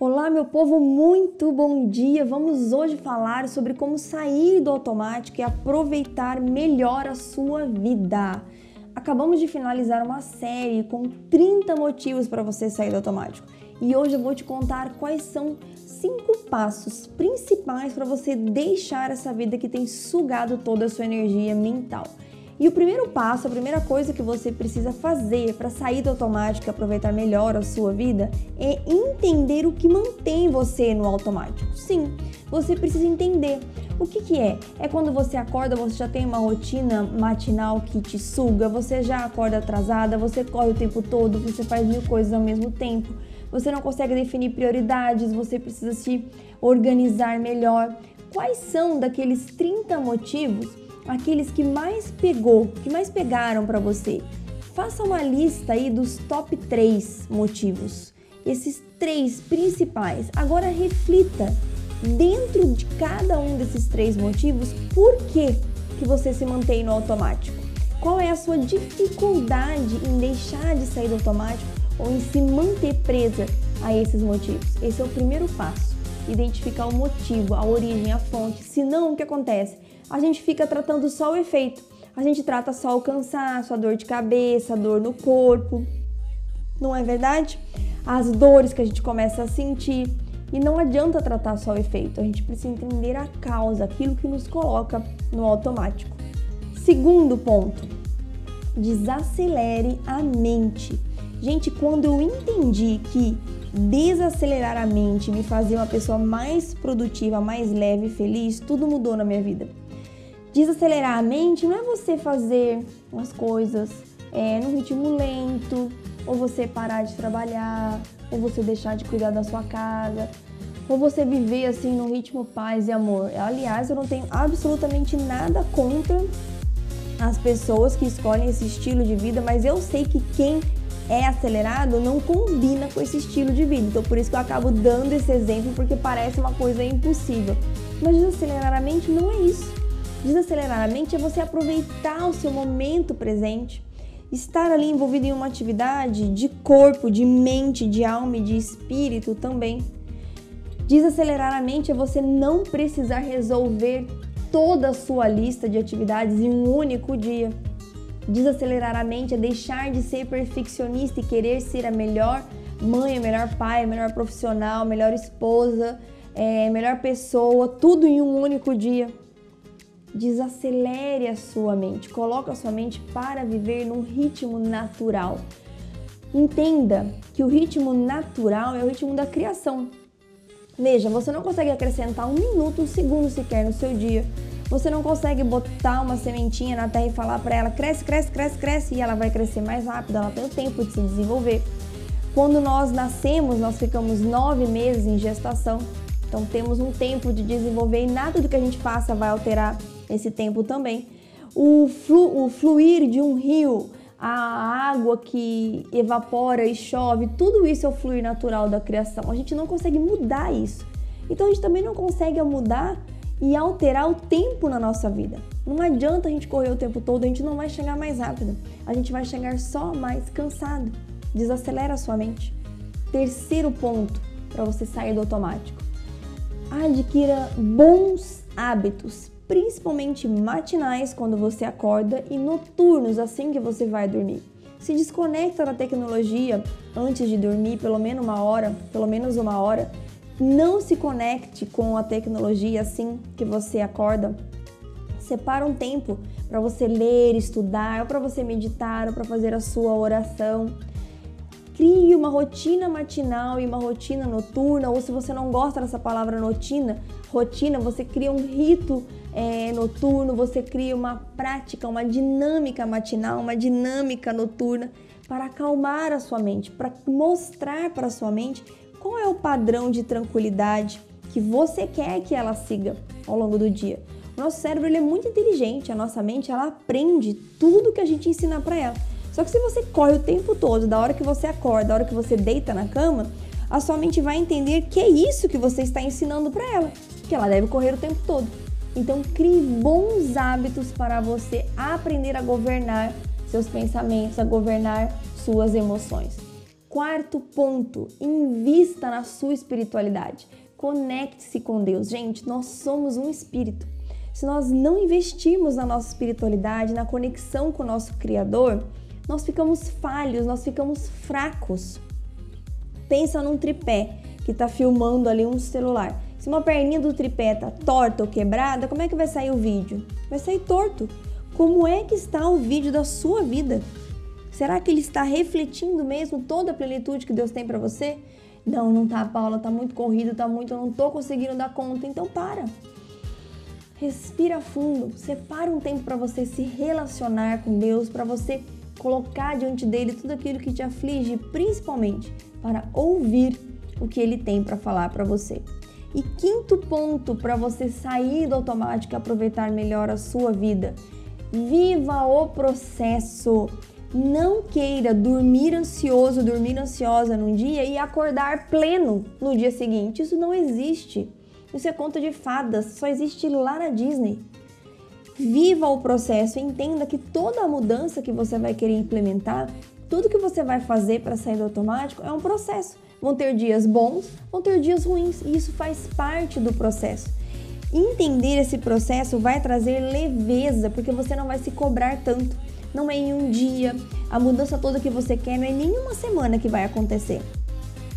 Olá, meu povo, muito bom dia! Vamos hoje falar sobre como sair do automático e aproveitar melhor a sua vida. Acabamos de finalizar uma série com 30 motivos para você sair do automático e hoje eu vou te contar quais são cinco passos principais para você deixar essa vida que tem sugado toda a sua energia mental. E o primeiro passo, a primeira coisa que você precisa fazer para sair do automático e aproveitar melhor a sua vida é entender o que mantém você no automático. Sim, você precisa entender. O que, que é? É quando você acorda, você já tem uma rotina matinal que te suga, você já acorda atrasada, você corre o tempo todo, você faz mil coisas ao mesmo tempo, você não consegue definir prioridades, você precisa se organizar melhor. Quais são daqueles 30 motivos? Aqueles que mais pegou, que mais pegaram para você. Faça uma lista aí dos top 3 motivos. Esses três principais. Agora reflita dentro de cada um desses três motivos por que, que você se mantém no automático. Qual é a sua dificuldade em deixar de sair do automático ou em se manter presa a esses motivos? Esse é o primeiro passo. Identificar o motivo, a origem, a fonte. Se não, o que acontece? A gente fica tratando só o efeito. A gente trata só o cansaço, a dor de cabeça, a dor no corpo. Não é verdade? As dores que a gente começa a sentir. E não adianta tratar só o efeito, a gente precisa entender a causa, aquilo que nos coloca no automático. Segundo ponto, desacelere a mente. Gente, quando eu entendi que desacelerar a mente me fazia uma pessoa mais produtiva, mais leve e feliz, tudo mudou na minha vida. Desacelerar a mente não é você fazer umas coisas é, num ritmo lento, ou você parar de trabalhar, ou você deixar de cuidar da sua casa, ou você viver assim no ritmo paz e amor. Aliás, eu não tenho absolutamente nada contra as pessoas que escolhem esse estilo de vida, mas eu sei que quem é acelerado não combina com esse estilo de vida. Então por isso que eu acabo dando esse exemplo porque parece uma coisa impossível. Mas desacelerar a mente não é isso. Desacelerar a mente é você aproveitar o seu momento presente, estar ali envolvido em uma atividade de corpo, de mente, de alma e de espírito também. Desacelerar a mente é você não precisar resolver toda a sua lista de atividades em um único dia. Desacelerar a mente é deixar de ser perfeccionista e querer ser a melhor mãe, a melhor pai, a melhor profissional, a melhor esposa, é, melhor pessoa, tudo em um único dia desacelere a sua mente, coloque a sua mente para viver num ritmo natural. Entenda que o ritmo natural é o ritmo da criação. Veja, você não consegue acrescentar um minuto, um segundo sequer no seu dia. Você não consegue botar uma sementinha na terra e falar para ela cresce, cresce, cresce, cresce e ela vai crescer mais rápido. Ela tem o tempo de se desenvolver. Quando nós nascemos, nós ficamos nove meses em gestação. Então temos um tempo de desenvolver e nada do que a gente faça vai alterar esse tempo também. O, flu, o fluir de um rio, a água que evapora e chove, tudo isso é o fluir natural da criação. A gente não consegue mudar isso. Então a gente também não consegue mudar e alterar o tempo na nossa vida. Não adianta a gente correr o tempo todo, a gente não vai chegar mais rápido. A gente vai chegar só mais cansado. Desacelera a sua mente. Terceiro ponto para você sair do automático. Adquira bons hábitos principalmente matinais quando você acorda e noturnos assim que você vai dormir. Se desconecta da tecnologia antes de dormir, pelo menos uma hora, pelo menos uma hora. Não se conecte com a tecnologia assim que você acorda. Separa um tempo para você ler, estudar, ou para você meditar, ou para fazer a sua oração. Crie uma rotina matinal e uma rotina noturna, ou se você não gosta dessa palavra rotina, rotina, você cria um rito é, noturno, você cria uma prática, uma dinâmica matinal, uma dinâmica noturna para acalmar a sua mente, para mostrar para a sua mente qual é o padrão de tranquilidade que você quer que ela siga ao longo do dia. O nosso cérebro ele é muito inteligente, a nossa mente ela aprende tudo que a gente ensina para ela. Só que se você corre o tempo todo, da hora que você acorda, da hora que você deita na cama, a sua mente vai entender que é isso que você está ensinando para ela, que ela deve correr o tempo todo. Então crie bons hábitos para você aprender a governar seus pensamentos, a governar suas emoções. Quarto ponto, invista na sua espiritualidade. Conecte-se com Deus. Gente, nós somos um espírito. Se nós não investirmos na nossa espiritualidade, na conexão com o nosso Criador, nós ficamos falhos, nós ficamos fracos. Pensa num tripé que está filmando ali um celular. Se uma perninha do tripé está torta ou quebrada, como é que vai sair o vídeo? Vai sair torto. Como é que está o vídeo da sua vida? Será que ele está refletindo mesmo toda a plenitude que Deus tem para você? Não, não tá, Paula, tá muito corrido, tá muito, eu não tô conseguindo dar conta. Então para. Respira fundo, separa um tempo para você se relacionar com Deus, para você colocar diante dele tudo aquilo que te aflige, principalmente para ouvir o que ele tem para falar para você. E quinto ponto para você sair do automático e aproveitar melhor a sua vida Viva o processo. Não queira dormir ansioso, dormir ansiosa num dia e acordar pleno no dia seguinte. Isso não existe. Isso é conto de fadas, só existe lá na Disney. Viva o processo, entenda que toda a mudança que você vai querer implementar, tudo que você vai fazer para sair do automático é um processo. Vão ter dias bons, vão ter dias ruins, e isso faz parte do processo. Entender esse processo vai trazer leveza, porque você não vai se cobrar tanto. Não é em um dia, a mudança toda que você quer não é nem uma semana que vai acontecer.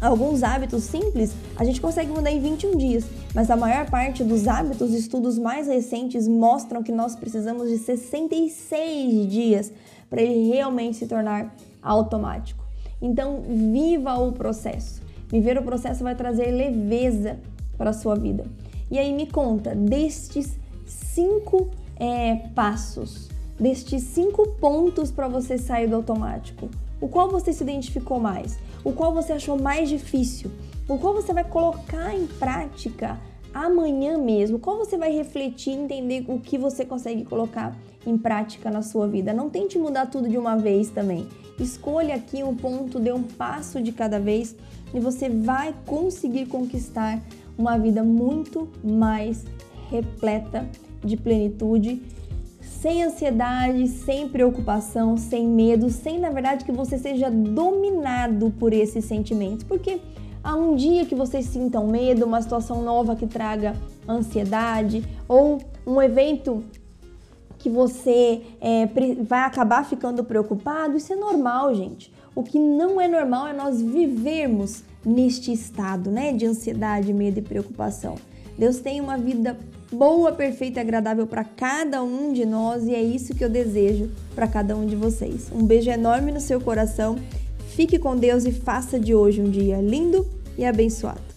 Alguns hábitos simples a gente consegue mudar em 21 dias, mas a maior parte dos hábitos, estudos mais recentes mostram que nós precisamos de 66 dias para ele realmente se tornar automático. Então, viva o processo. Viver o processo vai trazer leveza para a sua vida. E aí me conta, destes cinco é, passos, destes cinco pontos para você sair do automático, o qual você se identificou mais? O qual você achou mais difícil? O qual você vai colocar em prática amanhã mesmo? Qual você vai refletir e entender o que você consegue colocar em prática na sua vida? Não tente mudar tudo de uma vez também. Escolha aqui um ponto, dê um passo de cada vez e você vai conseguir conquistar uma vida muito mais repleta de plenitude, sem ansiedade, sem preocupação, sem medo, sem na verdade que você seja dominado por esses sentimentos, porque há um dia que você sinta um medo, uma situação nova que traga ansiedade ou um evento que você é, vai acabar ficando preocupado, isso é normal, gente. O que não é normal é nós vivermos neste estado, né, de ansiedade, medo e preocupação. Deus tem uma vida boa, perfeita e agradável para cada um de nós e é isso que eu desejo para cada um de vocês. Um beijo enorme no seu coração. Fique com Deus e faça de hoje um dia lindo e abençoado.